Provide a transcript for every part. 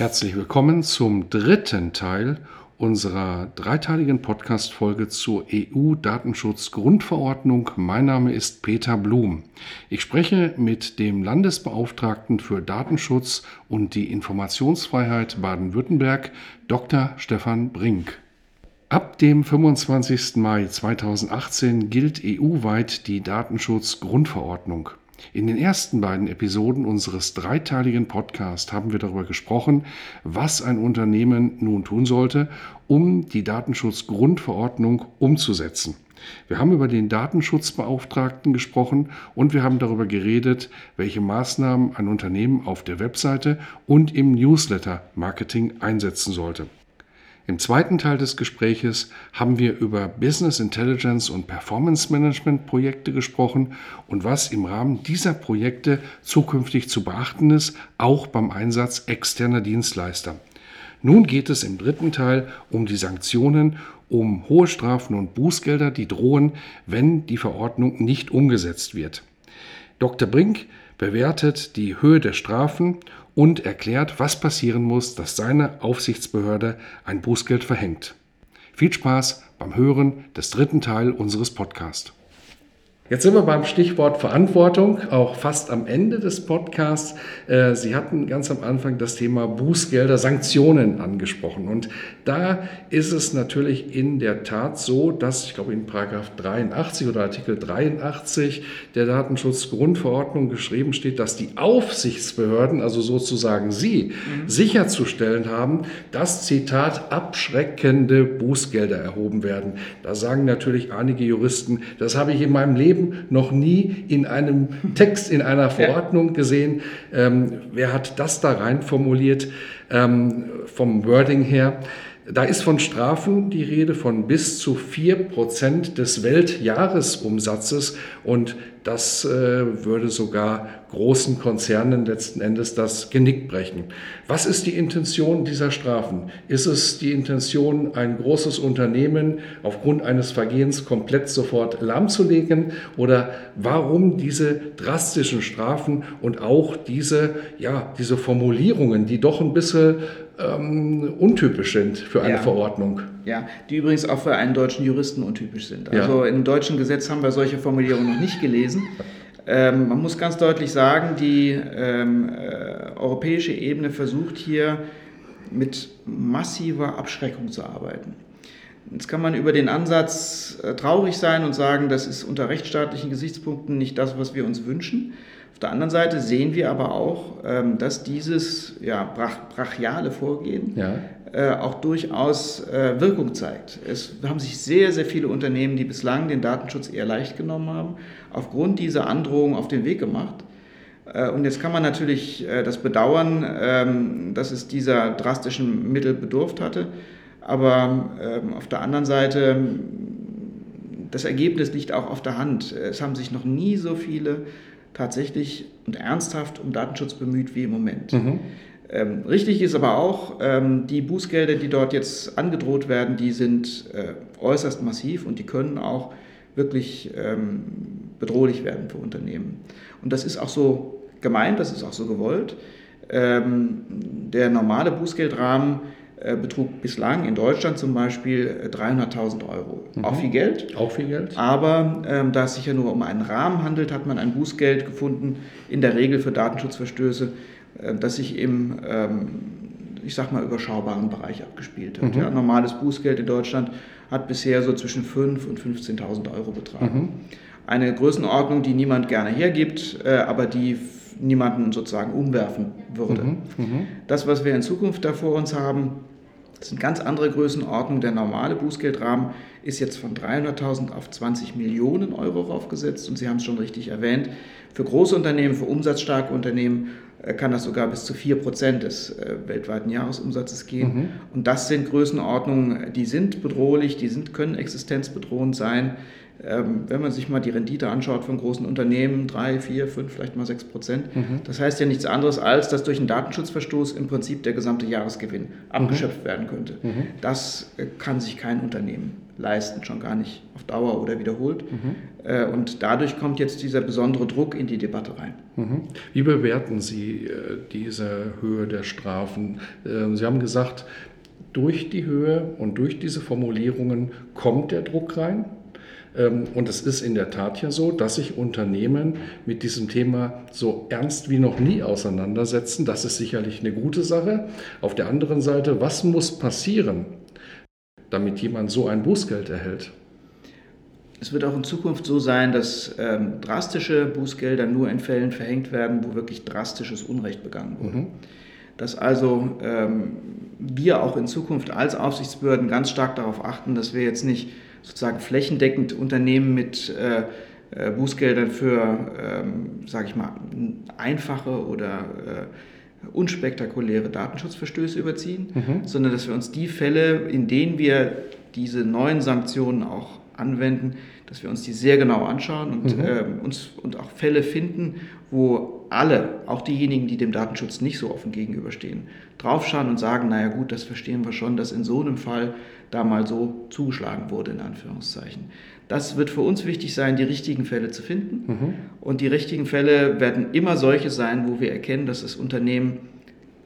Herzlich willkommen zum dritten Teil unserer dreiteiligen Podcast-Folge zur EU-Datenschutz-Grundverordnung. Mein Name ist Peter Blum. Ich spreche mit dem Landesbeauftragten für Datenschutz und die Informationsfreiheit Baden-Württemberg, Dr. Stefan Brink. Ab dem 25. Mai 2018 gilt EU-weit die Datenschutz-Grundverordnung. In den ersten beiden Episoden unseres dreiteiligen Podcasts haben wir darüber gesprochen, was ein Unternehmen nun tun sollte, um die Datenschutzgrundverordnung umzusetzen. Wir haben über den Datenschutzbeauftragten gesprochen und wir haben darüber geredet, welche Maßnahmen ein Unternehmen auf der Webseite und im Newsletter-Marketing einsetzen sollte. Im zweiten Teil des Gespräches haben wir über Business Intelligence und Performance Management Projekte gesprochen und was im Rahmen dieser Projekte zukünftig zu beachten ist, auch beim Einsatz externer Dienstleister. Nun geht es im dritten Teil um die Sanktionen, um hohe Strafen und Bußgelder, die drohen, wenn die Verordnung nicht umgesetzt wird. Dr. Brink bewertet die Höhe der Strafen und erklärt, was passieren muss, dass seine Aufsichtsbehörde ein Bußgeld verhängt. Viel Spaß beim Hören des dritten Teil unseres Podcasts. Jetzt sind wir beim Stichwort Verantwortung, auch fast am Ende des Podcasts. Äh, Sie hatten ganz am Anfang das Thema Bußgelder, Sanktionen angesprochen. Und da ist es natürlich in der Tat so, dass, ich glaube, in Paragraph 83 oder Artikel 83 der Datenschutzgrundverordnung geschrieben steht, dass die Aufsichtsbehörden, also sozusagen Sie, mhm. sicherzustellen haben, dass, Zitat, abschreckende Bußgelder erhoben werden. Da sagen natürlich einige Juristen, das habe ich in meinem Leben Leben noch nie in einem Text, in einer Verordnung gesehen. Ähm, wer hat das da rein formuliert ähm, vom Wording her? Da ist von Strafen die Rede von bis zu 4% des Weltjahresumsatzes und das äh, würde sogar großen Konzernen letzten Endes das Genick brechen. Was ist die Intention dieser Strafen? Ist es die Intention, ein großes Unternehmen aufgrund eines Vergehens komplett sofort lahmzulegen? Oder warum diese drastischen Strafen und auch diese, ja, diese Formulierungen, die doch ein bisschen ähm, untypisch sind für eine ja. Verordnung? Ja, die übrigens auch für einen deutschen Juristen untypisch sind. Also ja. im deutschen Gesetz haben wir solche Formulierungen noch nicht gelesen. Ähm, man muss ganz deutlich sagen, die ähm, äh, europäische Ebene versucht hier mit massiver Abschreckung zu arbeiten. Jetzt kann man über den Ansatz äh, traurig sein und sagen, das ist unter rechtsstaatlichen Gesichtspunkten nicht das, was wir uns wünschen. Auf der anderen Seite sehen wir aber auch, ähm, dass dieses ja, brach, brachiale Vorgehen ja. Äh, auch durchaus äh, Wirkung zeigt. Es haben sich sehr, sehr viele Unternehmen, die bislang den Datenschutz eher leicht genommen haben, aufgrund dieser Androhung auf den Weg gemacht. Äh, und jetzt kann man natürlich das bedauern, ähm, dass es dieser drastischen Mittel bedurft hatte. Aber ähm, auf der anderen Seite, das Ergebnis liegt auch auf der Hand. Es haben sich noch nie so viele tatsächlich und ernsthaft um Datenschutz bemüht wie im Moment. Mhm. Ähm, richtig ist aber auch, ähm, die Bußgelder, die dort jetzt angedroht werden, die sind äh, äußerst massiv und die können auch wirklich ähm, bedrohlich werden für Unternehmen. Und das ist auch so gemeint, das ist auch so gewollt. Ähm, der normale Bußgeldrahmen betrug bislang in Deutschland zum Beispiel 300.000 äh, Euro. Mhm. Auch viel Geld. Auch viel Geld. Aber ähm, da es sich ja nur um einen Rahmen handelt, hat man ein Bußgeld gefunden, in der Regel für Datenschutzverstöße äh, das sich im, ähm, ich sag mal, überschaubaren Bereich abgespielt hat. Mhm. Ja, normales Bußgeld in Deutschland hat bisher so zwischen 5.000 und 15.000 Euro betragen. Mhm. Eine Größenordnung, die niemand gerne hergibt, äh, aber die niemanden sozusagen umwerfen würde. Mhm. mhm. Das, was wir in Zukunft da vor uns haben, Das sind ganz andere Größenordnungen. Der normale Bußgeldrahmen ist jetzt von 300.000 auf 20 Millionen Euro raufgesetzt. Und Sie haben es schon richtig erwähnt, für große Unternehmen, für umsatzstarke Unternehmen äh, kann das sogar bis zu 4% des äh, weltweiten Jahresumsatzes gehen. Mhm. Und das sind Größenordnungen, die sind bedrohlich, die sind, können existenzbedrohend sein. Ähm, wenn man sich mal die Rendite anschaut von großen Unternehmen, drei, vier, fünf, vielleicht mal sechs Prozent, mhm. das heißt ja nichts anderes, als dass durch einen Datenschutzverstoß im Prinzip der gesamte Jahresgewinn abgeschöpft mhm. werden könnte. Mhm. Das äh, kann sich kein Unternehmen leisten, schon gar nicht auf Dauer oder wiederholt. Mhm. Äh, und dadurch kommt jetzt dieser besondere Druck in die Debatte rein. Mhm. Wie bewerten Sie äh, diese Höhe der Strafen? Ähm, Sie haben gesagt, durch die Höhe und durch diese Formulierungen kommt der Druck rein. Ähm, und es ist in der Tat ja so, dass sich Unternehmen mit diesem Thema so ernst wie noch nie auseinandersetzen. Das ist sicherlich eine gute Sache. Auf der anderen Seite, was muss passieren, damit jemand so ein Bußgeld erhält? Es wird auch in Zukunft so sein, dass ähm, drastische Bußgelder nur in Fällen verhängt werden, wo wirklich drastisches Unrecht begangen wurde. Mhm. Dass also ähm, wir auch in Zukunft als Aufsichtsbehörden ganz stark darauf achten, dass wir jetzt nicht sozusagen flächendeckend Unternehmen mit äh, äh, Bußgeldern für, ähm, sage ich mal, einfache oder äh, unspektakuläre Datenschutzverstöße überziehen, mhm. sondern dass wir uns die Fälle, in denen wir diese neuen Sanktionen auch anwenden, dass wir uns die sehr genau anschauen und, mhm. äh, uns, und auch Fälle finden, wo alle, auch diejenigen, die dem Datenschutz nicht so offen gegenüberstehen, draufschauen und sagen, naja gut, das verstehen wir schon, dass in so einem Fall da mal so zugeschlagen wurde, in Anführungszeichen. Das wird für uns wichtig sein, die richtigen Fälle zu finden. Mhm. Und die richtigen Fälle werden immer solche sein, wo wir erkennen, dass das Unternehmen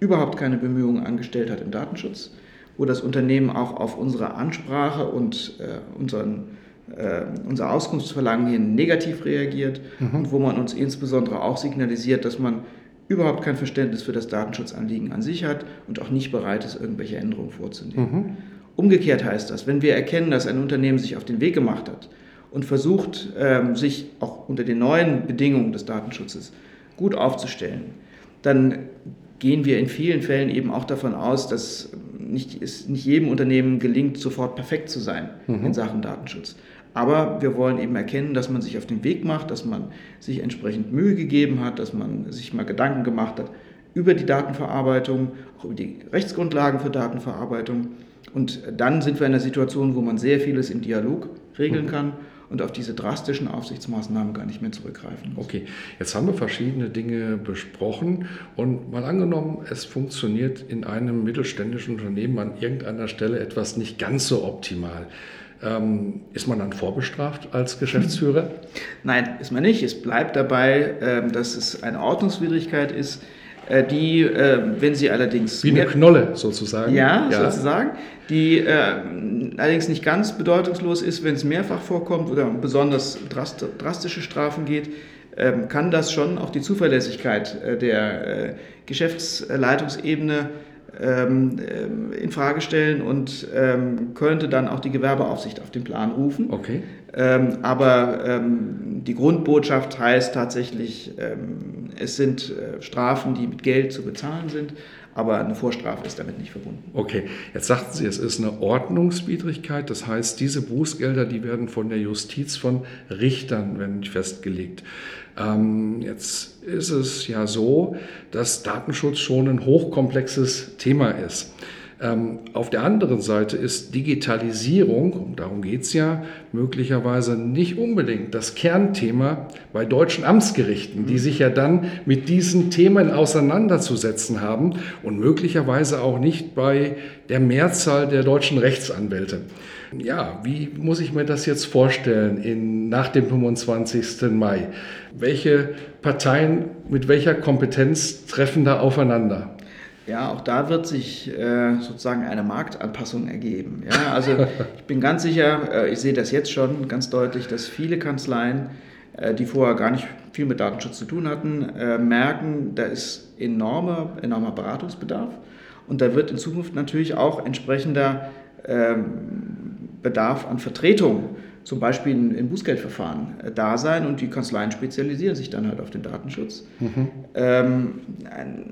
überhaupt keine Bemühungen angestellt hat im Datenschutz, wo das Unternehmen auch auf unsere Ansprache und äh, unseren, äh, unser Auskunftsverlangen hin negativ reagiert mhm. und wo man uns insbesondere auch signalisiert, dass man überhaupt kein Verständnis für das Datenschutzanliegen an sich hat und auch nicht bereit ist, irgendwelche Änderungen vorzunehmen. Mhm. Umgekehrt heißt das, wenn wir erkennen, dass ein Unternehmen sich auf den Weg gemacht hat und versucht, ähm, sich auch unter den neuen Bedingungen des Datenschutzes gut aufzustellen, dann gehen wir in vielen Fällen eben auch davon aus, dass nicht, es nicht jedem Unternehmen gelingt, sofort perfekt zu sein mhm. in Sachen Datenschutz. Aber wir wollen eben erkennen, dass man sich auf den Weg macht, dass man sich entsprechend Mühe gegeben hat, dass man sich mal Gedanken gemacht hat über die Datenverarbeitung, auch über die Rechtsgrundlagen für Datenverarbeitung und dann sind wir in einer Situation, wo man sehr vieles im Dialog regeln mhm. kann und auf diese drastischen Aufsichtsmaßnahmen gar nicht mehr zurückgreifen muss. Okay, jetzt haben wir verschiedene Dinge besprochen und mal angenommen, es funktioniert in einem mittelständischen Unternehmen an irgendeiner Stelle etwas nicht ganz so optimal. Ähm, ist man dann vorbestraft als Geschäftsführer? Nein, ist man nicht. Es bleibt dabei, ähm, dass es eine Ordnungswidrigkeit ist, die, äh, wenn sie allerdings... Wie eine Knolle sozusagen. Ja, ja. sozusagen. Die äh, allerdings nicht ganz bedeutungslos ist, wenn es mehrfach vorkommt oder besonders drastische Strafen geht, ähm, kann das schon auch die Zuverlässigkeit äh, der äh, Geschäftsleitungsebene ähm, äh, in Frage stellen und ähm, könnte dann auch die Gewerbeaufsicht auf den Plan rufen. Okay. Ähm, aber ähm, die Grundbotschaft heißt tatsächlich, ähm, es sind äh, Strafen, die mit Geld zu bezahlen sind, aber eine Vorstrafe ist damit nicht verbunden. Okay, jetzt sagten Sie, es ist eine Ordnungswidrigkeit, das heißt, diese Bußgelder, die werden von der Justiz, von Richtern werden festgelegt. Ähm, jetzt ist es ja so, dass Datenschutz schon ein hochkomplexes Thema ist. Ähm, auf der anderen Seite ist Digitalisierung, und darum geht es ja, möglicherweise nicht unbedingt das Kernthema bei deutschen Amtsgerichten, die sich ja dann mit diesen Themen auseinanderzusetzen haben und möglicherweise auch nicht bei der Mehrzahl der deutschen Rechtsanwälte. Ja, wie muss ich mir das jetzt vorstellen in, nach dem 25. Mai? Welche Parteien mit welcher Kompetenz treffen da aufeinander? Ja, auch da wird sich äh, sozusagen eine Marktanpassung ergeben. Ja, also ich bin ganz sicher, äh, ich sehe das jetzt schon ganz deutlich, dass viele Kanzleien, äh, die vorher gar nicht viel mit Datenschutz zu tun hatten, äh, merken, da ist enormer, enormer Beratungsbedarf und da wird in Zukunft natürlich auch entsprechender ähm, Bedarf an Vertretung zum Beispiel in, Bußgeldverfahren äh, da sein und die Kanzleien spezialisieren sich dann halt auf den Datenschutz. Mhm. Ähm,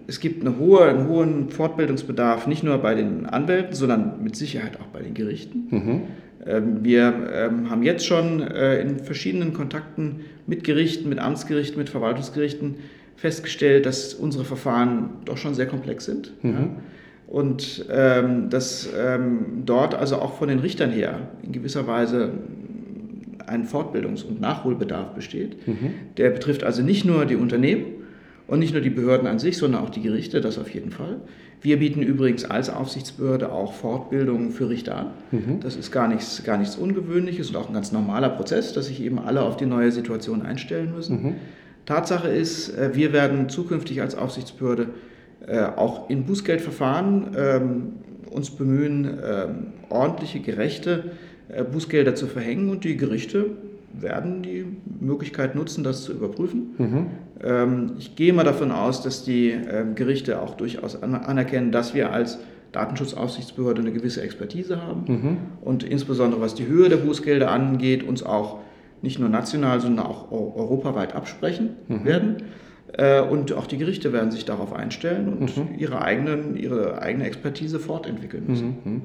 es gibt eine hohe, einen hohen Fortbildungsbedarf, nicht nur bei den Anwälten, sondern mit Sicherheit auch bei den Gerichten. Mhm. Ähm, wir ähm, haben jetzt schon äh, in verschiedenen Kontakten mit Gerichten, mit Amtsgerichten, mit Verwaltungsgerichten festgestellt, dass unsere Verfahren doch schon sehr komplex sind. Mhm. Ja und ähm, dass ähm, dort also auch von den Richtern her in gewisser Weise ein Fortbildungs- und Nachholbedarf besteht. Mhm. Der betrifft also nicht nur die Unternehmen und nicht nur die Behörden an sich, sondern auch die Gerichte, das auf jeden Fall. Wir bieten übrigens als Aufsichtsbehörde auch Fortbildungen für Richter an. Mhm. Das ist gar nichts, gar nichts Ungewöhnliches und auch ein ganz normaler Prozess, dass sich eben alle auf die neue Situation einstellen müssen. Mhm. Tatsache ist, äh, wir werden zukünftig als Aufsichtsbehörde äh, auch in Bußgeldverfahren ähm, uns bemühen, ähm, ordentliche, gerechte Bußgelder zu verhängen und die Gerichte werden die Möglichkeit nutzen, das zu überprüfen. Mhm. Ähm, ich gehe mal davon aus, dass die äh, Gerichte auch durchaus anerkennen, dass wir als Datenschutzaufsichtsbehörde eine gewisse Expertise haben mhm. und insbesondere was die Höhe der Bußgelder angeht, uns auch nicht nur national, sondern auch europaweit absprechen mhm. werden. Äh, und auch die Gerichte werden sich darauf einstellen und mhm. ihre, eigenen, ihre eigene Expertise fortentwickeln müssen. Mhm.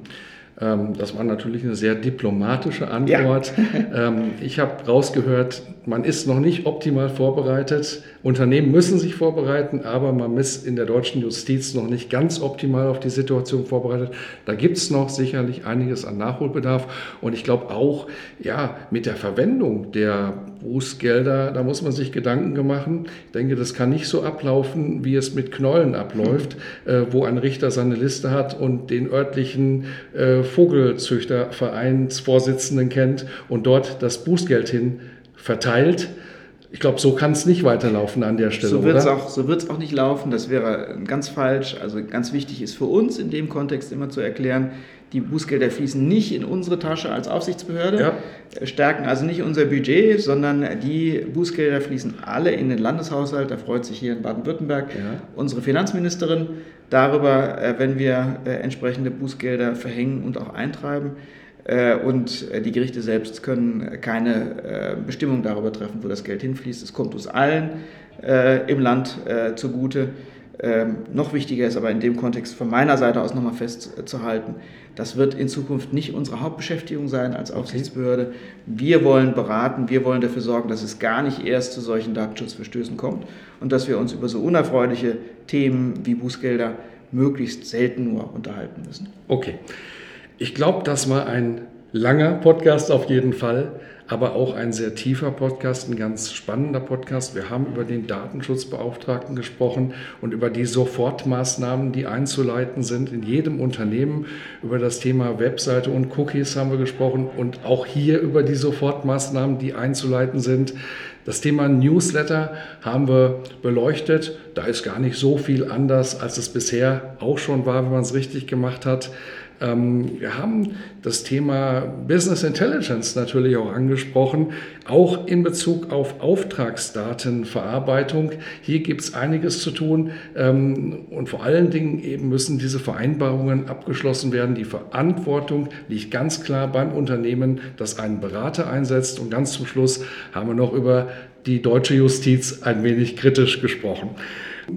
Ähm, das war natürlich eine sehr diplomatische Antwort. Ja. Ähm, ich habe rausgehört, man ist noch nicht optimal vorbereitet. Unternehmen müssen sich vorbereiten, aber man ist in der deutschen Justiz noch nicht ganz optimal auf die Situation vorbereitet. Da gibt es noch sicherlich einiges an Nachholbedarf. Und ich glaube auch, ja, mit der Verwendung der Bußgelder, da muss man sich Gedanken machen. Ich denke, das kann nicht so ablaufen, wie es mit Knollen abläuft, mhm. äh, wo ein Richter seine Liste hat und den örtlichen äh, Vogelzüchtervereinsvorsitzenden kennt und dort das Bußgeld hin verteilt. Ich glaube, so kann es nicht weiterlaufen an der Stelle. So wird es auch, so auch nicht laufen. Das wäre ganz falsch. Also ganz wichtig ist für uns in dem Kontext immer zu erklären, die Bußgelder fließen nicht in unsere Tasche als Aufsichtsbehörde, ja. stärken also nicht unser Budget, sondern die Bußgelder fließen alle in den Landeshaushalt. Da freut sich hier in Baden-Württemberg ja. unsere Finanzministerin darüber, äh, wenn wir äh, entsprechende Bußgelder verhängen und auch eintreiben. Äh, und die Gerichte selbst können keine Bestimmung darüber treffen, wo das Geld hinfließt. Es kommt uns allen im Land zugute. Ähm, noch wichtiger ist aber in dem Kontext von meiner Seite aus nochmal festzuhalten, das wird in Zukunft nicht unsere Hauptbeschäftigung sein als Aufsichtsbehörde. Wir wollen beraten, wir wollen dafür sorgen, dass es gar nicht erst zu solchen Datenschutzverstößen kommt und dass wir uns über so unerfreuliche Themen wie Bußgelder möglichst selten nur unterhalten müssen. Okay. Ich glaube, das war ein langer Podcast auf jeden Fall aber auch ein sehr tiefer Podcast, ein ganz spannender Podcast. Wir haben über den Datenschutzbeauftragten gesprochen und über die Sofortmaßnahmen, die einzuleiten sind in jedem Unternehmen. Über das Thema Webseite und Cookies haben wir gesprochen und auch hier über die Sofortmaßnahmen, die einzuleiten sind. Das Thema Newsletter haben wir beleuchtet. Da ist gar nicht so viel anders, als es bisher auch schon war, wenn man es richtig gemacht hat. Ähm, wir haben das Thema Business Intelligence natürlich auch angesprochen, auch in Bezug auf Auftragsdatenverarbeitung. Hier gibt es einiges zu tun ähm, und vor allen Dingen eben müssen diese Vereinbarungen abgeschlossen werden. Die Verantwortung liegt ganz klar beim Unternehmen, das einen Berater einsetzt. Und ganz zum Schluss haben wir noch über die deutsche Justiz ein wenig kritisch gesprochen.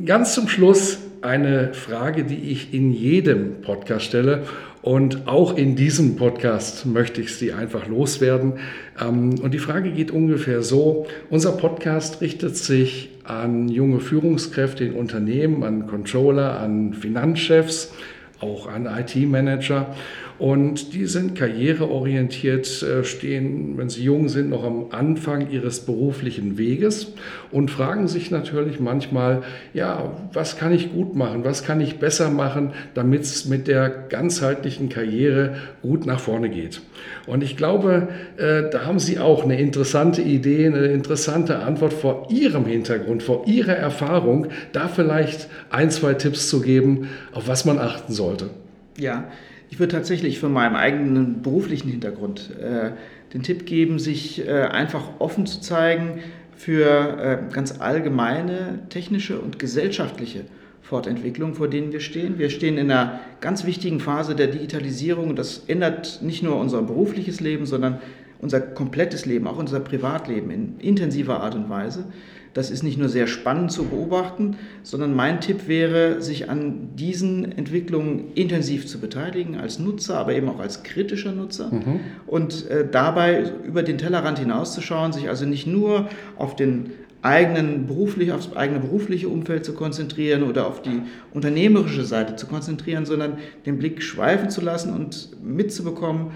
Ganz zum Schluss eine Frage, die ich in jedem Podcast stelle. Und auch in diesem Podcast möchte ich sie einfach loswerden. Ähm, und die Frage geht ungefähr so. Unser Podcast richtet sich an junge Führungskräfte in Unternehmen, an Controller, an Finanzchefs, auch an IT-Manager. Und die sind karriereorientiert, äh, stehen, wenn sie jung sind, noch am Anfang ihres beruflichen Weges und fragen sich natürlich manchmal, ja, was kann ich gut machen, was kann ich besser machen, damit es mit der ganzheitlichen Karriere gut nach vorne geht. Und ich glaube, äh, da haben Sie auch eine interessante Idee, eine interessante Antwort vor Ihrem Hintergrund, vor Ihrer Erfahrung, da vielleicht ein, zwei Tipps zu geben, auf was man achten sollte. Ja, ich würde tatsächlich von meinem eigenen beruflichen Hintergrund äh, den Tipp geben, sich äh, einfach offen zu zeigen für äh, ganz allgemeine technische und gesellschaftliche Fortentwicklung, vor denen wir stehen. Wir stehen in einer ganz wichtigen Phase der Digitalisierung. Das ändert nicht nur unser berufliches Leben, sondern unser komplettes Leben, auch unser Privatleben in intensiver Art und Weise. Das ist nicht nur sehr spannend zu beobachten, sondern mein Tipp wäre, sich an diesen Entwicklungen intensiv zu beteiligen, als Nutzer, aber eben auch als kritischer Nutzer mhm. und äh, dabei über den Tellerrand hinauszuschauen, sich also nicht nur auf den eigenen beruflich, aufs eigene berufliche Umfeld zu konzentrieren oder auf die unternehmerische Seite zu konzentrieren, sondern den Blick schweifen zu lassen und mitzubekommen,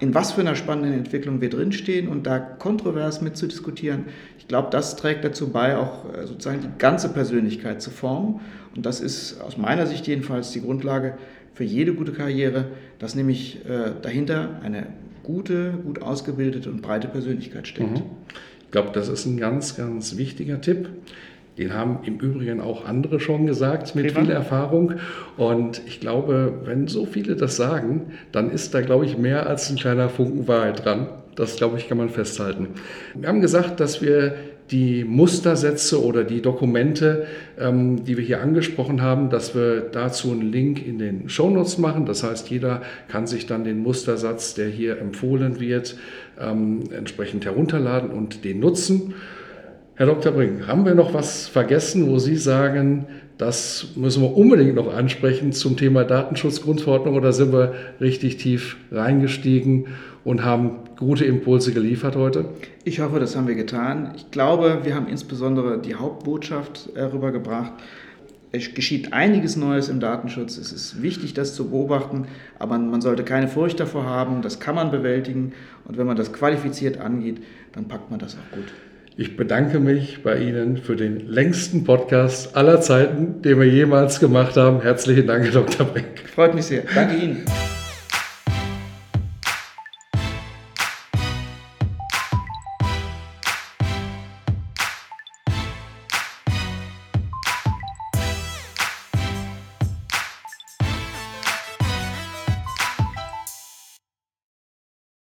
in was für einer spannenden Entwicklung wir drinstehen und da kontrovers mitzudiskutieren. Ich glaube, das trägt dazu bei, auch äh, sozusagen die ganze Persönlichkeit zu formen. Und das ist aus meiner Sicht jedenfalls die Grundlage für jede gute Karriere, dass nämlich äh, dahinter eine gute, gut ausgebildete und breite Persönlichkeit steckt. Mhm. Ich glaube, das ist ein ganz, ganz wichtiger Tipp. Den haben im Übrigen auch andere schon gesagt mit Prima. viel Erfahrung. Und ich glaube, wenn so viele das sagen, dann ist da, glaube ich, mehr als ein kleiner Funken Wahrheit dran. Das, glaube ich, kann man festhalten. Wir haben gesagt, dass wir die Mustersätze oder die Dokumente, ähm, die wir hier angesprochen haben, dass wir dazu einen Link in den Shownotes machen. Das heißt, jeder kann sich dann den Mustersatz, der hier empfohlen wird, ähm, entsprechend herunterladen und den nutzen. Herr Dr. Brink, haben wir noch was vergessen, wo Sie sagen, das müssen wir unbedingt noch ansprechen zum Thema Datenschutzgrundverordnung oder sind wir richtig tief reingestiegen und haben gute Impulse geliefert heute? Ich hoffe, das haben wir getan. Ich glaube, wir haben insbesondere die Hauptbotschaft äh, rübergebracht. Es geschieht einiges Neues im Datenschutz. Es ist wichtig, das zu beobachten, aber man sollte keine Furcht davor haben. Das kann man bewältigen und wenn man das qualifiziert angeht, dann packt man das auch gut. Ich bedanke mich bei Ihnen für den längsten Podcast aller Zeiten, den wir jemals gemacht haben. Herzlichen Dank, Dr. Brink. Freut mich sehr. Danke Ihnen.